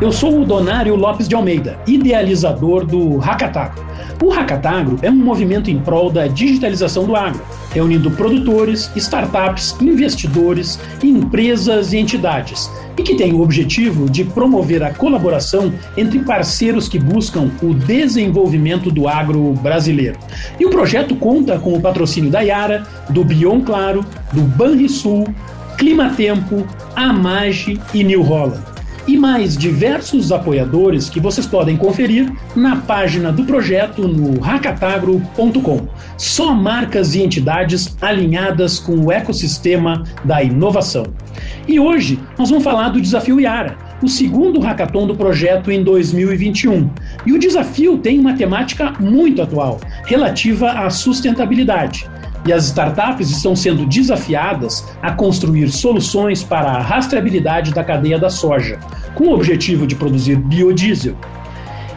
Eu sou o Donário Lopes de Almeida, idealizador do Hackatagro. O Hackatagro é um movimento em prol da digitalização do agro, reunindo produtores, startups, investidores, empresas e entidades, e que tem o objetivo de promover a colaboração entre parceiros que buscam o desenvolvimento do agro brasileiro. E o projeto conta com o patrocínio da Yara, do Bion Claro, do Banrisul, Climatempo, Amage e New Holland e mais diversos apoiadores que vocês podem conferir na página do projeto no racatagro.com. Só marcas e entidades alinhadas com o ecossistema da inovação. E hoje nós vamos falar do desafio Iara, o segundo hackathon do projeto em 2021. E o desafio tem uma temática muito atual, relativa à sustentabilidade e as startups estão sendo desafiadas a construir soluções para a rastreabilidade da cadeia da soja, com o objetivo de produzir biodiesel.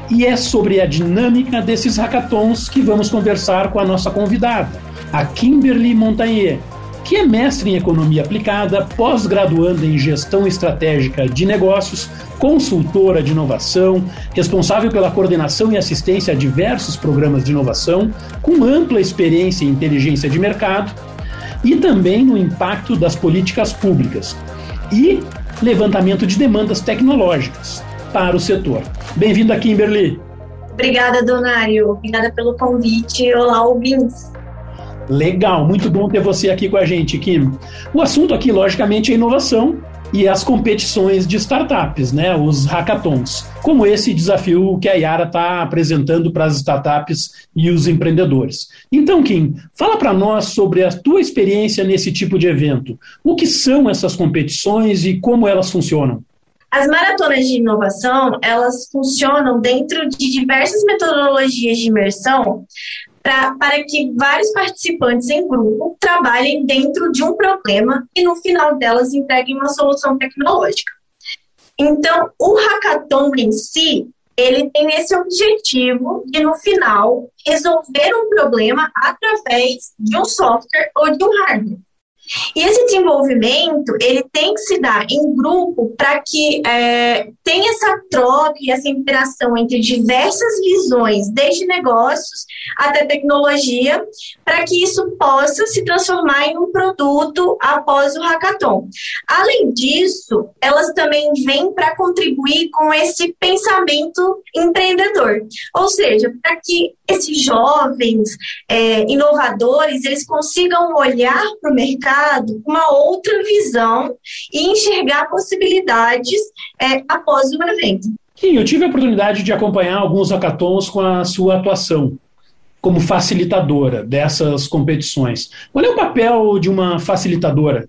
E é sobre a dinâmica desses hackathons que vamos conversar com a nossa convidada, a Kimberly Montagnier, que é mestre em economia aplicada, pós-graduanda em gestão estratégica de negócios, consultora de inovação, responsável pela coordenação e assistência a diversos programas de inovação, com ampla experiência em inteligência de mercado e também no impacto das políticas públicas e levantamento de demandas tecnológicas para o setor. Bem-vinda, Kimberly. Obrigada, Donário. Obrigada pelo convite. Olá, ouvintes. Legal, muito bom ter você aqui com a gente, Kim. O assunto aqui, logicamente, é inovação e as competições de startups, né, os hackathons, como esse desafio que a Yara está apresentando para as startups e os empreendedores. Então, Kim, fala para nós sobre a tua experiência nesse tipo de evento. O que são essas competições e como elas funcionam? As maratonas de inovação, elas funcionam dentro de diversas metodologias de imersão pra, para que vários participantes em grupo trabalhem dentro de um problema e no final delas entreguem uma solução tecnológica. Então, o hackathon em si, ele tem esse objetivo de, no final, resolver um problema através de um software ou de um hardware. E esse desenvolvimento ele tem que se dar em grupo para que é, tenha essa troca e essa interação entre diversas visões, desde negócios até tecnologia, para que isso possa se transformar em um produto após o hackathon. Além disso, elas também vêm para contribuir com esse pensamento empreendedor, ou seja, para que esses jovens é, inovadores eles consigam olhar para o mercado com uma outra visão e enxergar possibilidades é, após o evento. Sim, eu tive a oportunidade de acompanhar alguns hackathons com a sua atuação como facilitadora dessas competições. Qual é o papel de uma facilitadora?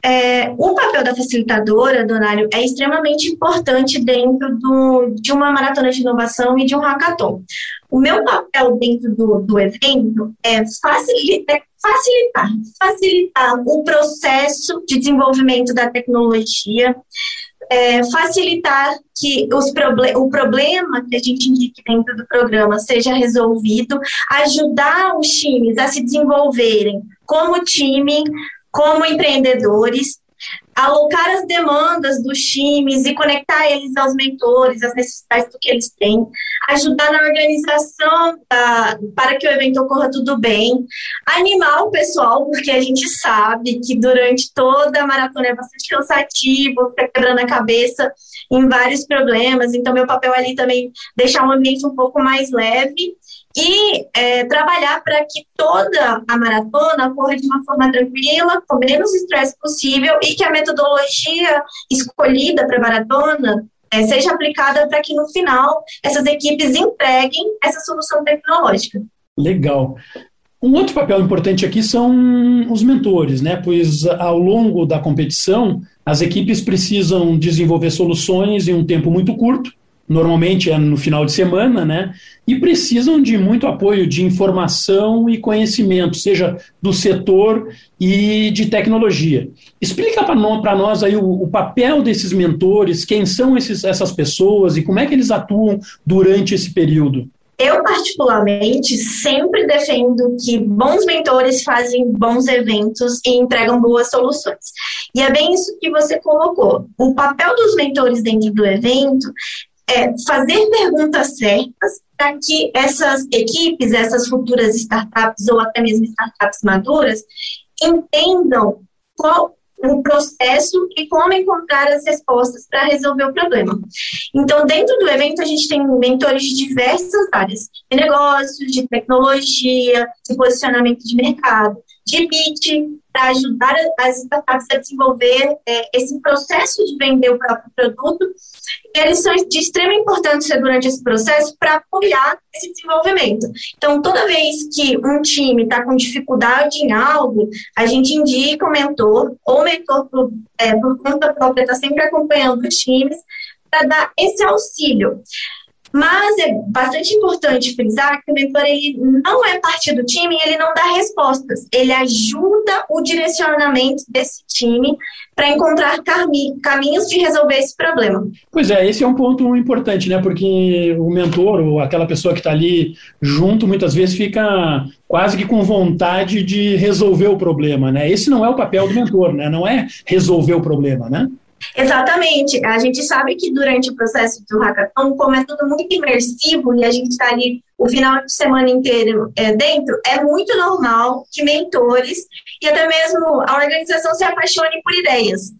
É, o papel da facilitadora, Donário, é extremamente importante dentro do, de uma maratona de inovação e de um hackathon. O meu papel dentro do, do evento é facilitar, facilitar, facilitar o processo de desenvolvimento da tecnologia, é, facilitar que os proble o problema que a gente indique dentro do programa seja resolvido, ajudar os times a se desenvolverem como time, como empreendedores, alocar as demandas dos times e conectar eles aos mentores, às necessidades do que eles têm, ajudar na organização da, para que o evento ocorra tudo bem, animar o pessoal, porque a gente sabe que durante toda a maratona é bastante cansativo, fica quebrando a cabeça em vários problemas, então meu papel ali também deixar o ambiente um pouco mais leve e é, trabalhar para que toda a maratona ocorra de uma forma tranquila, com menos estresse possível e que a metodologia escolhida para a maratona é, seja aplicada para que no final essas equipes entreguem essa solução tecnológica. Legal. Um outro papel importante aqui são os mentores, né? Pois ao longo da competição as equipes precisam desenvolver soluções em um tempo muito curto normalmente é no final de semana, né? E precisam de muito apoio de informação e conhecimento, seja do setor e de tecnologia. Explica para nós aí o, o, papel desses mentores, quem são esses, essas pessoas e como é que eles atuam durante esse período. Eu, particularmente, sempre defendo que bons mentores fazem bons eventos e entregam boas soluções. E é bem isso que você colocou. O papel dos mentores dentro do evento é fazer perguntas certas para que essas equipes, essas futuras startups ou até mesmo startups maduras, entendam qual o processo e como encontrar as respostas para resolver o problema. Então, dentro do evento, a gente tem mentores de diversas áreas, de negócios, de tecnologia, de posicionamento de mercado, de pitch, para ajudar as startups a desenvolver é, esse processo de vender o próprio produto. E eles são de extrema importância durante esse processo para apoiar esse desenvolvimento. Então, toda vez que um time está com dificuldade em algo, a gente indica o mentor, ou o mentor por, é, por conta própria está sempre acompanhando os times para dar esse auxílio. Mas é bastante importante frisar que o mentor ele não é parte do time e ele não dá respostas. Ele ajuda o direcionamento desse time para encontrar caminhos de resolver esse problema. Pois é, esse é um ponto importante, né? Porque o mentor ou aquela pessoa que está ali junto muitas vezes fica quase que com vontade de resolver o problema, né? Esse não é o papel do mentor, né? Não é resolver o problema, né? Exatamente. A gente sabe que durante o processo do hackathon, como é tudo muito imersivo e a gente está ali o final de semana inteiro é, dentro, é muito normal que mentores e até mesmo a organização se apaixone por ideias.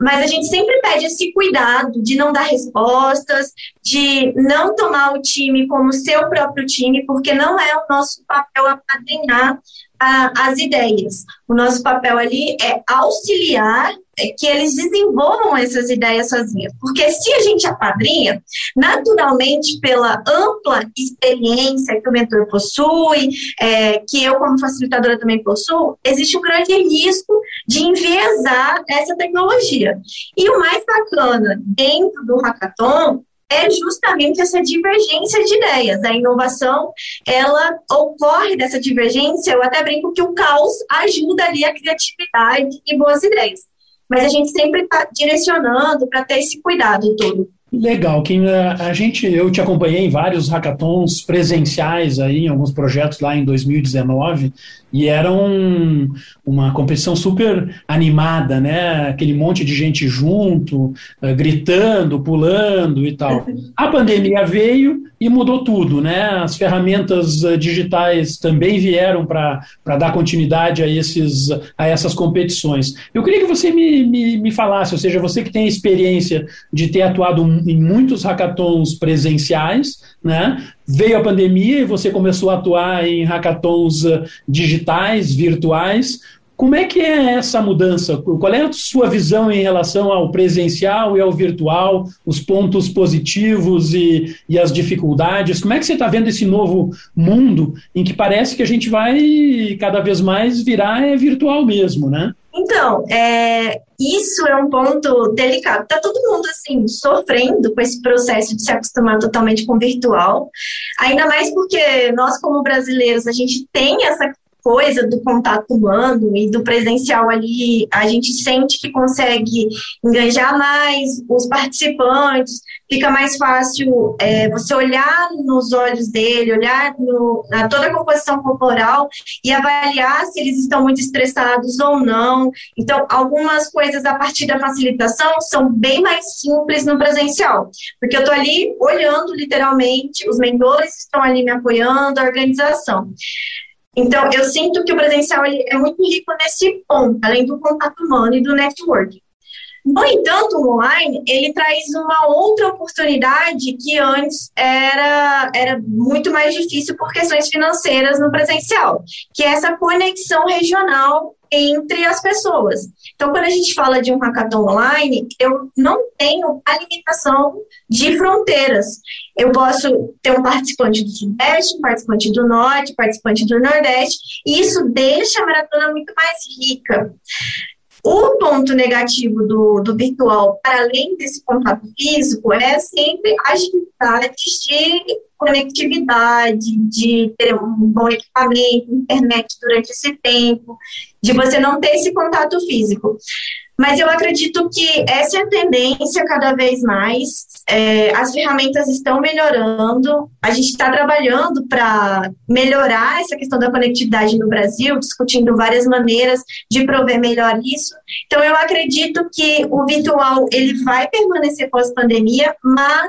Mas a gente sempre pede esse cuidado de não dar respostas, de não tomar o time como seu próprio time, porque não é o nosso papel apadrinhar a, as ideias. O nosso papel ali é auxiliar que eles desenvolvam essas ideias sozinhos. Porque se a gente apadrinha, naturalmente, pela ampla experiência que o mentor possui, é, que eu, como facilitadora, também possuo, existe um grande risco de enviesar essa tecnologia. E o mais bacana dentro do hackathon é justamente essa divergência de ideias. A inovação, ela ocorre dessa divergência, eu até brinco que o caos ajuda ali a criatividade e boas ideias. Mas a gente sempre está direcionando para ter esse cuidado todo. Legal, Kim. A gente, eu te acompanhei em vários hackathons presenciais aí, em alguns projetos lá em 2019, e era um, uma competição super animada, né? Aquele monte de gente junto, uh, gritando, pulando e tal. A pandemia veio e mudou tudo, né? As ferramentas uh, digitais também vieram para dar continuidade a, esses, a essas competições. Eu queria que você me, me, me falasse, ou seja, você que tem a experiência de ter atuado em muitos hackathons presenciais, né? Veio a pandemia e você começou a atuar em hackathons uh, digitais, virtuais. Como é que é essa mudança? Qual é a sua visão em relação ao presencial e ao virtual, os pontos positivos e, e as dificuldades? Como é que você está vendo esse novo mundo em que parece que a gente vai cada vez mais virar é, virtual mesmo, né? Então, é, isso é um ponto delicado. Está todo mundo assim sofrendo com esse processo de se acostumar totalmente com o virtual, ainda mais porque nós como brasileiros a gente tem essa coisa do contato humano e do presencial ali, a gente sente que consegue engajar mais os participantes, fica mais fácil é, você olhar nos olhos dele, olhar no, na toda a composição corporal e avaliar se eles estão muito estressados ou não. Então, algumas coisas a partir da facilitação são bem mais simples no presencial, porque eu estou ali olhando literalmente, os mentores estão ali me apoiando, a organização. Então, eu sinto que o presencial é muito rico nesse ponto, além do contato humano e do networking. No entanto, o online, ele traz uma outra oportunidade que antes era, era muito mais difícil por questões financeiras no presencial, que é essa conexão regional entre as pessoas. Então, quando a gente fala de um hackathon online, eu não tenho a limitação de fronteiras. Eu posso ter um participante do Sudeste, um participante do Norte, um participante do Nordeste, e isso deixa a maratona muito mais rica. O ponto negativo do, do virtual, para além desse contato físico, é sempre as dificuldades de conectividade, de ter um bom equipamento, internet durante esse tempo, de você não ter esse contato físico. Mas eu acredito que essa é a tendência cada vez mais. É, as ferramentas estão melhorando, a gente está trabalhando para melhorar essa questão da conectividade no Brasil, discutindo várias maneiras de prover melhor isso. Então, eu acredito que o virtual ele vai permanecer pós-pandemia, mas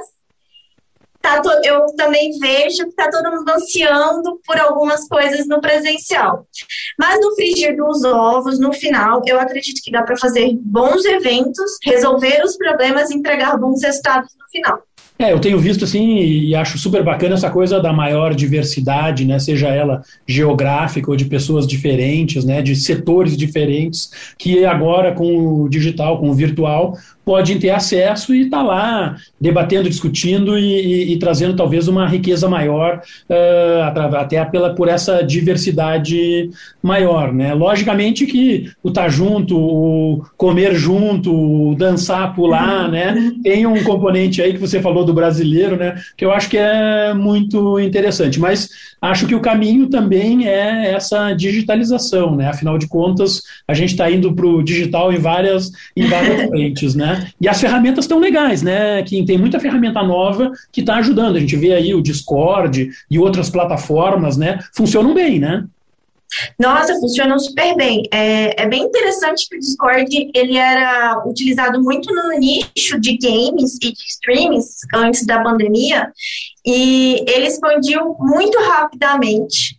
tá eu também vejo que está todo mundo ansiando por algumas coisas no presencial. Mas no frigir dos ovos, no final, eu acredito que dá para fazer bons eventos, resolver os problemas e entregar bons resultados no final. É, eu tenho visto assim e acho super bacana essa coisa da maior diversidade, né, seja ela geográfica ou de pessoas diferentes, né, de setores diferentes, que agora com o digital, com o virtual, podem ter acesso e estar tá lá debatendo, discutindo e, e, e, trazendo talvez uma riqueza maior, uh, até pela, por essa diversidade maior. Né? Logicamente que o estar tá junto, o comer junto, o dançar, pular, uhum. né? tem um componente aí que você falou do brasileiro, né? que eu acho que é muito interessante, mas acho que o caminho também é essa digitalização, né? afinal de contas, a gente está indo para o digital em várias, em várias frentes, né? E as ferramentas estão legais, né? Que tem muita ferramenta nova que está ajudando. A gente vê aí o Discord e outras plataformas, né? Funcionam bem, né? Nossa, funcionam super bem. É, é, bem interessante que o Discord ele era utilizado muito no nicho de games e de streams antes da pandemia e ele expandiu muito rapidamente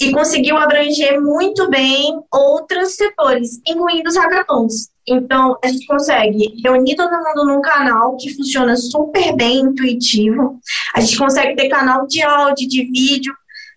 e conseguiu abranger muito bem outros setores, incluindo os hackathons. Então, a gente consegue reunir todo mundo num canal que funciona super bem, intuitivo. A gente consegue ter canal de áudio, de vídeo,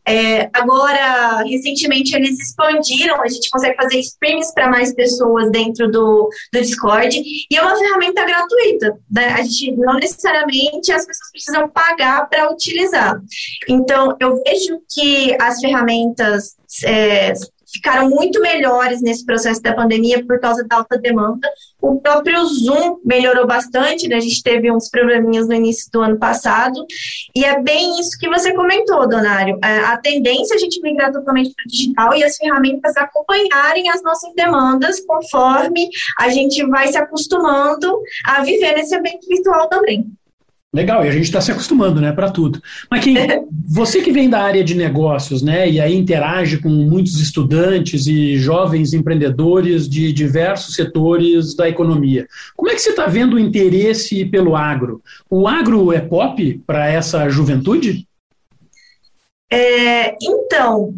é, agora, recentemente, eles expandiram, a gente consegue fazer streams para mais pessoas dentro do, do Discord, e é uma ferramenta gratuita. Né? A gente não necessariamente as pessoas precisam pagar para utilizar. Então, eu vejo que as ferramentas é, ficaram muito melhores nesse processo da pandemia por causa da alta demanda. O próprio Zoom melhorou bastante, né? A gente teve uns probleminhas no início do ano passado. E é bem isso que você comentou, Donário. É, a tendência é a gente migrar totalmente para o digital e as ferramentas acompanharem as nossas demandas conforme a gente vai se acostumando a viver nesse ambiente virtual também. Legal, e a gente está se acostumando, né, para tudo. Mas quem, você que vem da área de negócios, né, e aí interage com muitos estudantes e jovens empreendedores de diversos setores da economia, como é que você está vendo o interesse pelo agro? O agro é pop para essa juventude? É, então,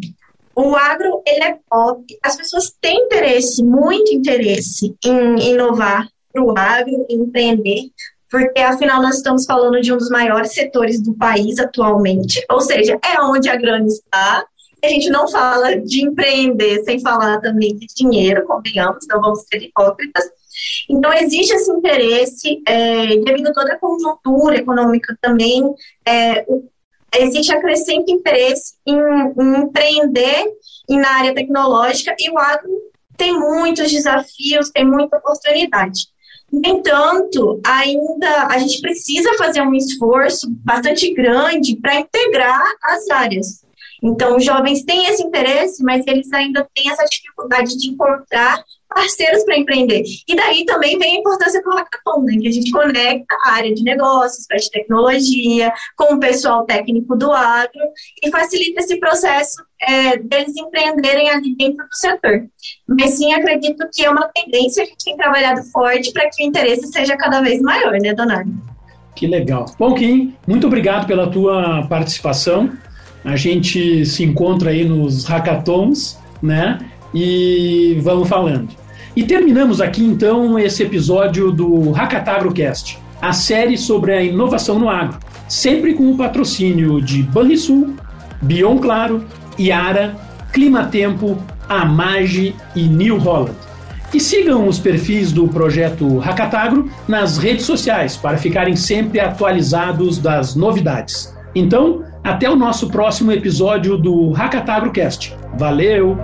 o agro ele é pop. As pessoas têm interesse, muito interesse em inovar para o agro, empreender, porque afinal nós estamos falando de um dos maiores setores do país atualmente, ou seja, é onde a grana está. A gente não fala de empreender sem falar também de dinheiro, convenhamos, não vamos ser hipócritas. Então, existe esse interesse, é, devido a toda a conjuntura econômica também, é, existe a crescente interesse em, em empreender na área tecnológica e o agro tem muitos desafios, tem muita oportunidade. No entanto, ainda a gente precisa fazer um esforço bastante grande para integrar as áreas. Então, os jovens têm esse interesse, mas eles ainda têm essa dificuldade de encontrar parceiros para empreender. E daí também vem a importância do hackathon, né? que a gente conecta a área de negócios, a de tecnologia, com o pessoal técnico do agro e facilita esse processo é, deles empreenderem ali dentro do setor. Mas sim, acredito que é uma tendência, a gente tem trabalhado forte para que o interesse seja cada vez maior, né, Donário? Que legal. Bom, Kim, muito obrigado pela tua participação. A gente se encontra aí nos hackathons, né? E vamos falando. E terminamos aqui então esse episódio do Hackatagrocast, a série sobre a inovação no agro, sempre com o patrocínio de Banrisul, Bion Claro, Iara, Climatempo, Amage e New Holland. E sigam os perfis do projeto Hackatagro nas redes sociais para ficarem sempre atualizados das novidades. Então, até o nosso próximo episódio do Hackatagrocast. Valeu!